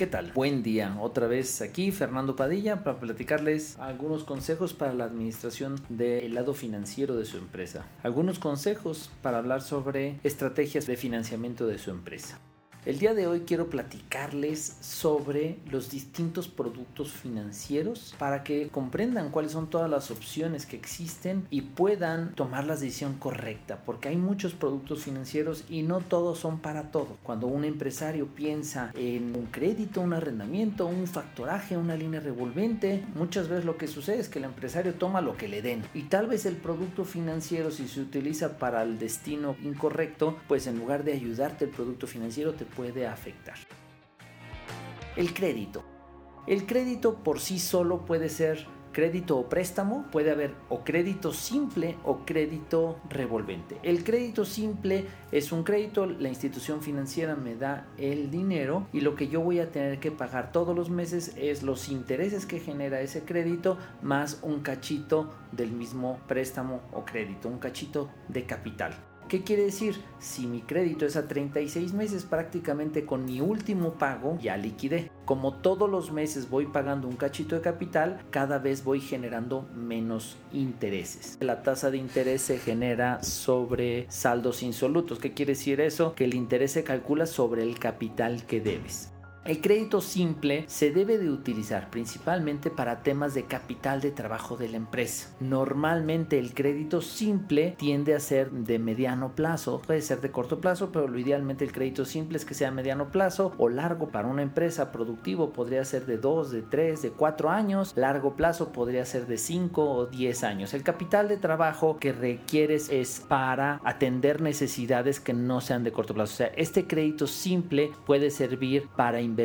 ¿Qué tal? Buen día. Otra vez aquí Fernando Padilla para platicarles algunos consejos para la administración del lado financiero de su empresa. Algunos consejos para hablar sobre estrategias de financiamiento de su empresa. El día de hoy quiero platicarles sobre los distintos productos financieros para que comprendan cuáles son todas las opciones que existen y puedan tomar la decisión correcta, porque hay muchos productos financieros y no todos son para todo. Cuando un empresario piensa en un crédito, un arrendamiento, un factoraje, una línea revolvente, muchas veces lo que sucede es que el empresario toma lo que le den y tal vez el producto financiero si se utiliza para el destino incorrecto, pues en lugar de ayudarte el producto financiero te puede afectar. El crédito. El crédito por sí solo puede ser crédito o préstamo, puede haber o crédito simple o crédito revolvente. El crédito simple es un crédito, la institución financiera me da el dinero y lo que yo voy a tener que pagar todos los meses es los intereses que genera ese crédito más un cachito del mismo préstamo o crédito, un cachito de capital. ¿Qué quiere decir? Si mi crédito es a 36 meses, prácticamente con mi último pago ya liquidé. Como todos los meses voy pagando un cachito de capital, cada vez voy generando menos intereses. La tasa de interés se genera sobre saldos insolutos. ¿Qué quiere decir eso? Que el interés se calcula sobre el capital que debes. El crédito simple se debe de utilizar principalmente para temas de capital de trabajo de la empresa. Normalmente el crédito simple tiende a ser de mediano plazo, puede ser de corto plazo, pero lo idealmente el crédito simple es que sea mediano plazo o largo para una empresa productivo podría ser de 2, de 3, de 4 años, largo plazo podría ser de 5 o 10 años. El capital de trabajo que requieres es para atender necesidades que no sean de corto plazo. O sea, este crédito simple puede servir para invertir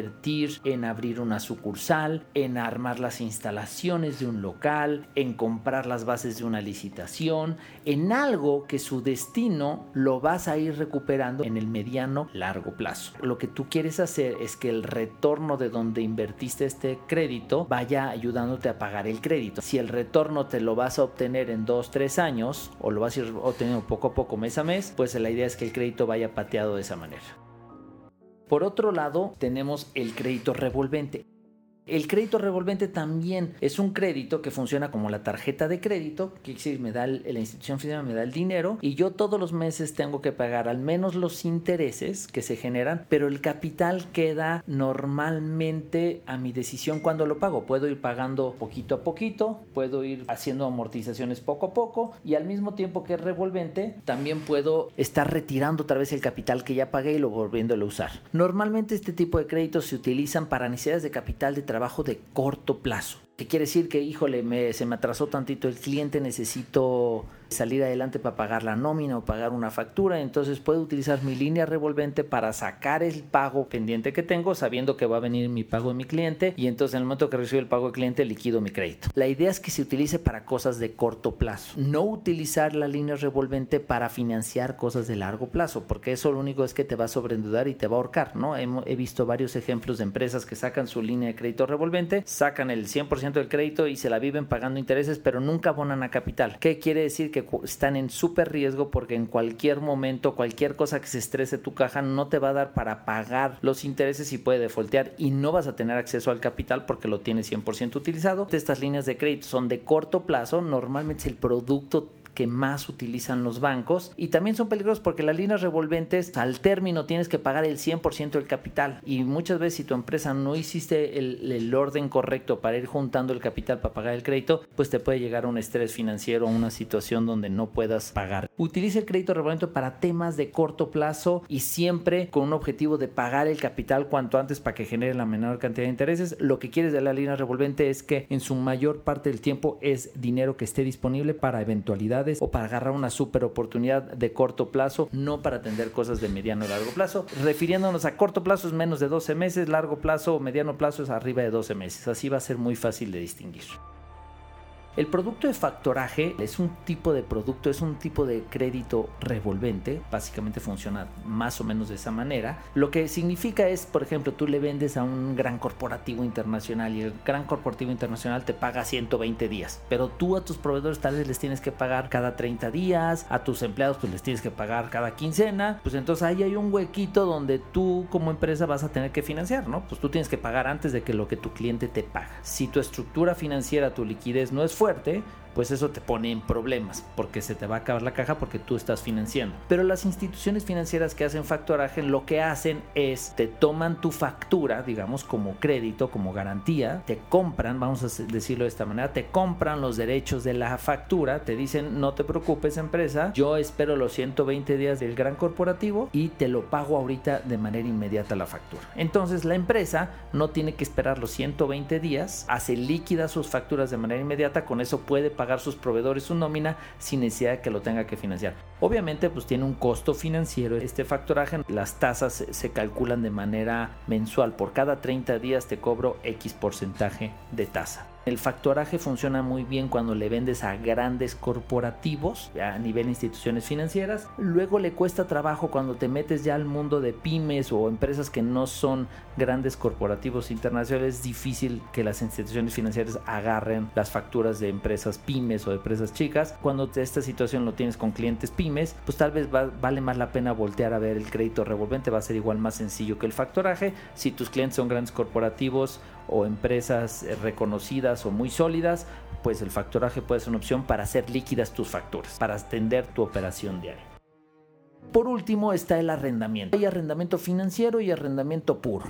en abrir una sucursal, en armar las instalaciones de un local, en comprar las bases de una licitación, en algo que su destino lo vas a ir recuperando en el mediano largo plazo. Lo que tú quieres hacer es que el retorno de donde invertiste este crédito vaya ayudándote a pagar el crédito. Si el retorno te lo vas a obtener en 2, 3 años o lo vas a ir obteniendo poco a poco mes a mes, pues la idea es que el crédito vaya pateado de esa manera. Por otro lado, tenemos el crédito revolvente. El crédito revolvente también es un crédito que funciona como la tarjeta de crédito, que decir, me da la institución financiera me da el dinero y yo todos los meses tengo que pagar al menos los intereses que se generan, pero el capital queda normalmente a mi decisión cuando lo pago. Puedo ir pagando poquito a poquito, puedo ir haciendo amortizaciones poco a poco y al mismo tiempo que es revolvente, también puedo estar retirando otra vez el capital que ya pagué y lo volviéndolo a usar. Normalmente este tipo de créditos se utilizan para necesidades de capital de trabajo de corto plazo. ¿Qué quiere decir? Que, híjole, me, se me atrasó tantito el cliente, necesito salir adelante para pagar la nómina o pagar una factura, entonces puedo utilizar mi línea revolvente para sacar el pago pendiente que tengo sabiendo que va a venir mi pago de mi cliente y entonces en el momento que recibo el pago del cliente liquido mi crédito. La idea es que se utilice para cosas de corto plazo, no utilizar la línea revolvente para financiar cosas de largo plazo, porque eso lo único es que te va a sobreendeudar y te va a ahorcar, ¿no? He, he visto varios ejemplos de empresas que sacan su línea de crédito revolvente, sacan el 100% del crédito y se la viven pagando intereses, pero nunca abonan a capital. ¿Qué quiere decir? Que están en súper riesgo porque en cualquier momento, cualquier cosa que se estrese tu caja no te va a dar para pagar los intereses y puede defoltear y no vas a tener acceso al capital porque lo tienes 100% utilizado. Estas líneas de crédito son de corto plazo, normalmente el producto que más utilizan los bancos y también son peligrosos porque las líneas revolventes al término tienes que pagar el 100% del capital y muchas veces si tu empresa no hiciste el, orden correcto para ir juntando el capital para pagar el crédito, pues te puede llegar a un estrés financiero, a una situación donde no puedas pagar. Utiliza el crédito revolvente para temas de corto plazo y siempre con un objetivo de pagar el capital cuanto antes para que genere la menor cantidad de intereses. Lo que quieres de la línea revolvente es que en su mayor parte del tiempo es dinero que esté disponible para eventualidades o para agarrar una super oportunidad de corto plazo, no para atender cosas de mediano y largo plazo. Refiriéndonos a corto plazo es menos de 12 meses, largo plazo o mediano plazo es arriba de 12 meses. Así va a ser muy fácil de distinguir. El producto de factoraje es un tipo de producto, es un tipo de crédito revolvente, básicamente funciona más o menos de esa manera. Lo que significa es, por ejemplo, tú le vendes a un gran corporativo internacional y el gran corporativo internacional te paga 120 días, pero tú a tus proveedores tal vez les tienes que pagar cada 30 días, a tus empleados pues les tienes que pagar cada quincena, pues entonces ahí hay un huequito donde tú como empresa vas a tener que financiar, ¿no? Pues tú tienes que pagar antes de que lo que tu cliente te paga. Si tu estructura financiera, tu liquidez no es fuerte, fuerte pues eso te pone en problemas porque se te va a acabar la caja porque tú estás financiando. Pero las instituciones financieras que hacen factoraje lo que hacen es te toman tu factura, digamos como crédito, como garantía, te compran, vamos a decirlo de esta manera, te compran los derechos de la factura, te dicen no te preocupes empresa, yo espero los 120 días del gran corporativo y te lo pago ahorita de manera inmediata la factura. Entonces la empresa no tiene que esperar los 120 días, hace líquida sus facturas de manera inmediata, con eso puede pagar pagar sus proveedores su nómina sin necesidad de que lo tenga que financiar. Obviamente pues tiene un costo financiero este factoraje, las tasas se calculan de manera mensual, por cada 30 días te cobro X porcentaje de tasa. El factoraje funciona muy bien cuando le vendes a grandes corporativos a nivel de instituciones financieras. Luego le cuesta trabajo cuando te metes ya al mundo de pymes o empresas que no son grandes corporativos internacionales. Es difícil que las instituciones financieras agarren las facturas de empresas pymes o de empresas chicas. Cuando esta situación lo tienes con clientes pymes, pues tal vez vale más la pena voltear a ver el crédito revolvente. Va a ser igual más sencillo que el factoraje. Si tus clientes son grandes corporativos o empresas eh, reconocidas o muy sólidas, pues el factoraje puede ser una opción para hacer líquidas tus facturas, para extender tu operación diaria. Por último está el arrendamiento. Hay arrendamiento financiero y arrendamiento puro.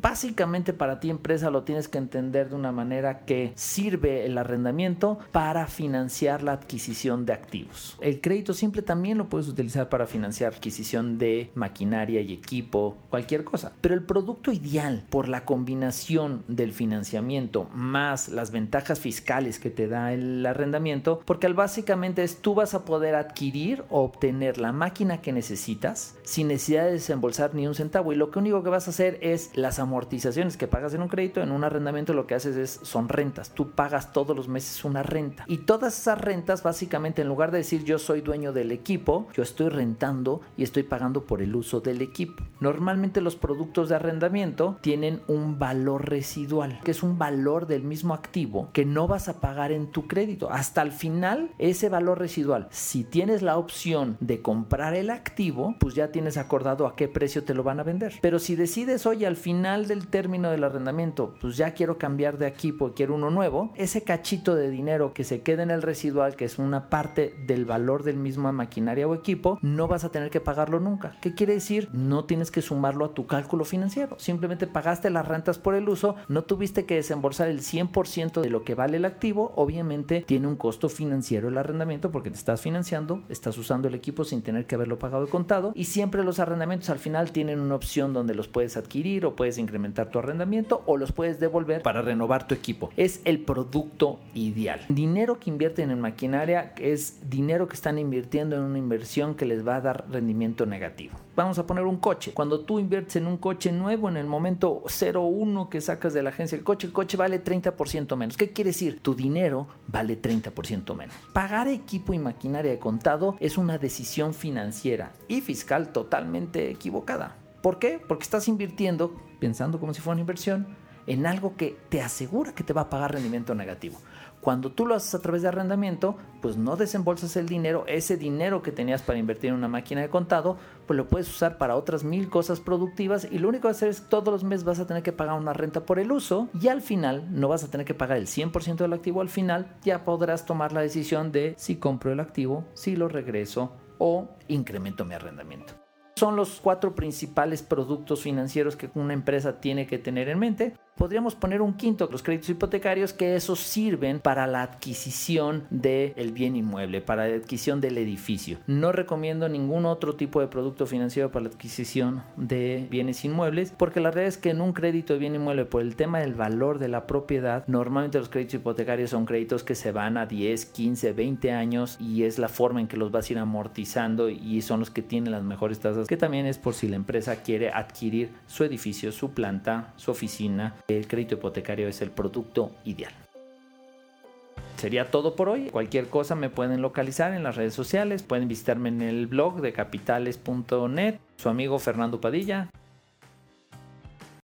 Básicamente para ti empresa lo tienes que entender de una manera que sirve el arrendamiento para financiar la adquisición de activos. El crédito simple también lo puedes utilizar para financiar adquisición de maquinaria y equipo, cualquier cosa. Pero el producto ideal por la combinación del financiamiento más las ventajas fiscales que te da el arrendamiento, porque básicamente es tú vas a poder adquirir o obtener la máquina que necesitas sin necesidad de desembolsar ni un centavo y lo que único que vas a hacer es las amortizaciones que pagas en un crédito, en un arrendamiento lo que haces es son rentas. Tú pagas todos los meses una renta. Y todas esas rentas, básicamente, en lugar de decir yo soy dueño del equipo, yo estoy rentando y estoy pagando por el uso del equipo. Normalmente los productos de arrendamiento tienen un valor residual, que es un valor del mismo activo que no vas a pagar en tu crédito. Hasta el final, ese valor residual, si tienes la opción de comprar el activo, pues ya tienes acordado a qué precio te lo van a vender. Pero si decides hoy al final del término del arrendamiento, pues ya quiero cambiar de equipo, quiero uno nuevo, ese cachito de dinero que se queda en el residual, que es una parte del valor del mismo maquinaria o equipo, no vas a tener que pagarlo nunca. ¿Qué quiere decir? No tienes que sumarlo a tu cálculo financiero. Simplemente pagaste las rentas por el uso, no tuviste que desembolsar el 100% de lo que vale el activo. Obviamente tiene un costo financiero el arrendamiento porque te estás financiando, estás usando el equipo sin tener que haberlo pagado de contado y siempre los arrendamientos al final tienen una opción donde los puedes adquirir o puedes incrementar tu arrendamiento o los puedes devolver para renovar tu equipo. Es el producto ideal. Dinero que invierten en maquinaria es dinero que están invirtiendo en una inversión que les va a dar rendimiento negativo. Vamos a poner un coche. Cuando tú inviertes en un coche nuevo en el momento 01 que sacas de la agencia el coche, el coche vale 30% menos. ¿Qué quiere decir? Tu dinero vale 30% menos. Pagar equipo y maquinaria de contado es una decisión financiera y fiscal totalmente equivocada. ¿Por qué? Porque estás invirtiendo, pensando como si fuera una inversión, en algo que te asegura que te va a pagar rendimiento negativo. Cuando tú lo haces a través de arrendamiento, pues no desembolsas el dinero, ese dinero que tenías para invertir en una máquina de contado, pues lo puedes usar para otras mil cosas productivas y lo único que vas a hacer es que todos los meses vas a tener que pagar una renta por el uso y al final no vas a tener que pagar el 100% del activo, al final ya podrás tomar la decisión de si compro el activo, si lo regreso o incremento mi arrendamiento son los cuatro principales productos financieros que una empresa tiene que tener en mente. Podríamos poner un quinto, los créditos hipotecarios, que esos sirven para la adquisición del bien inmueble, para la adquisición del edificio. No recomiendo ningún otro tipo de producto financiero para la adquisición de bienes inmuebles, porque la realidad es que en un crédito de bien inmueble, por el tema del valor de la propiedad, normalmente los créditos hipotecarios son créditos que se van a 10, 15, 20 años y es la forma en que los vas a ir amortizando y son los que tienen las mejores tasas, que también es por si la empresa quiere adquirir su edificio, su planta, su oficina el crédito hipotecario es el producto ideal. sería todo por hoy. Cualquier cosa me pueden localizar en las redes sociales, pueden visitarme en el blog de capitales.net. Su amigo Fernando Padilla.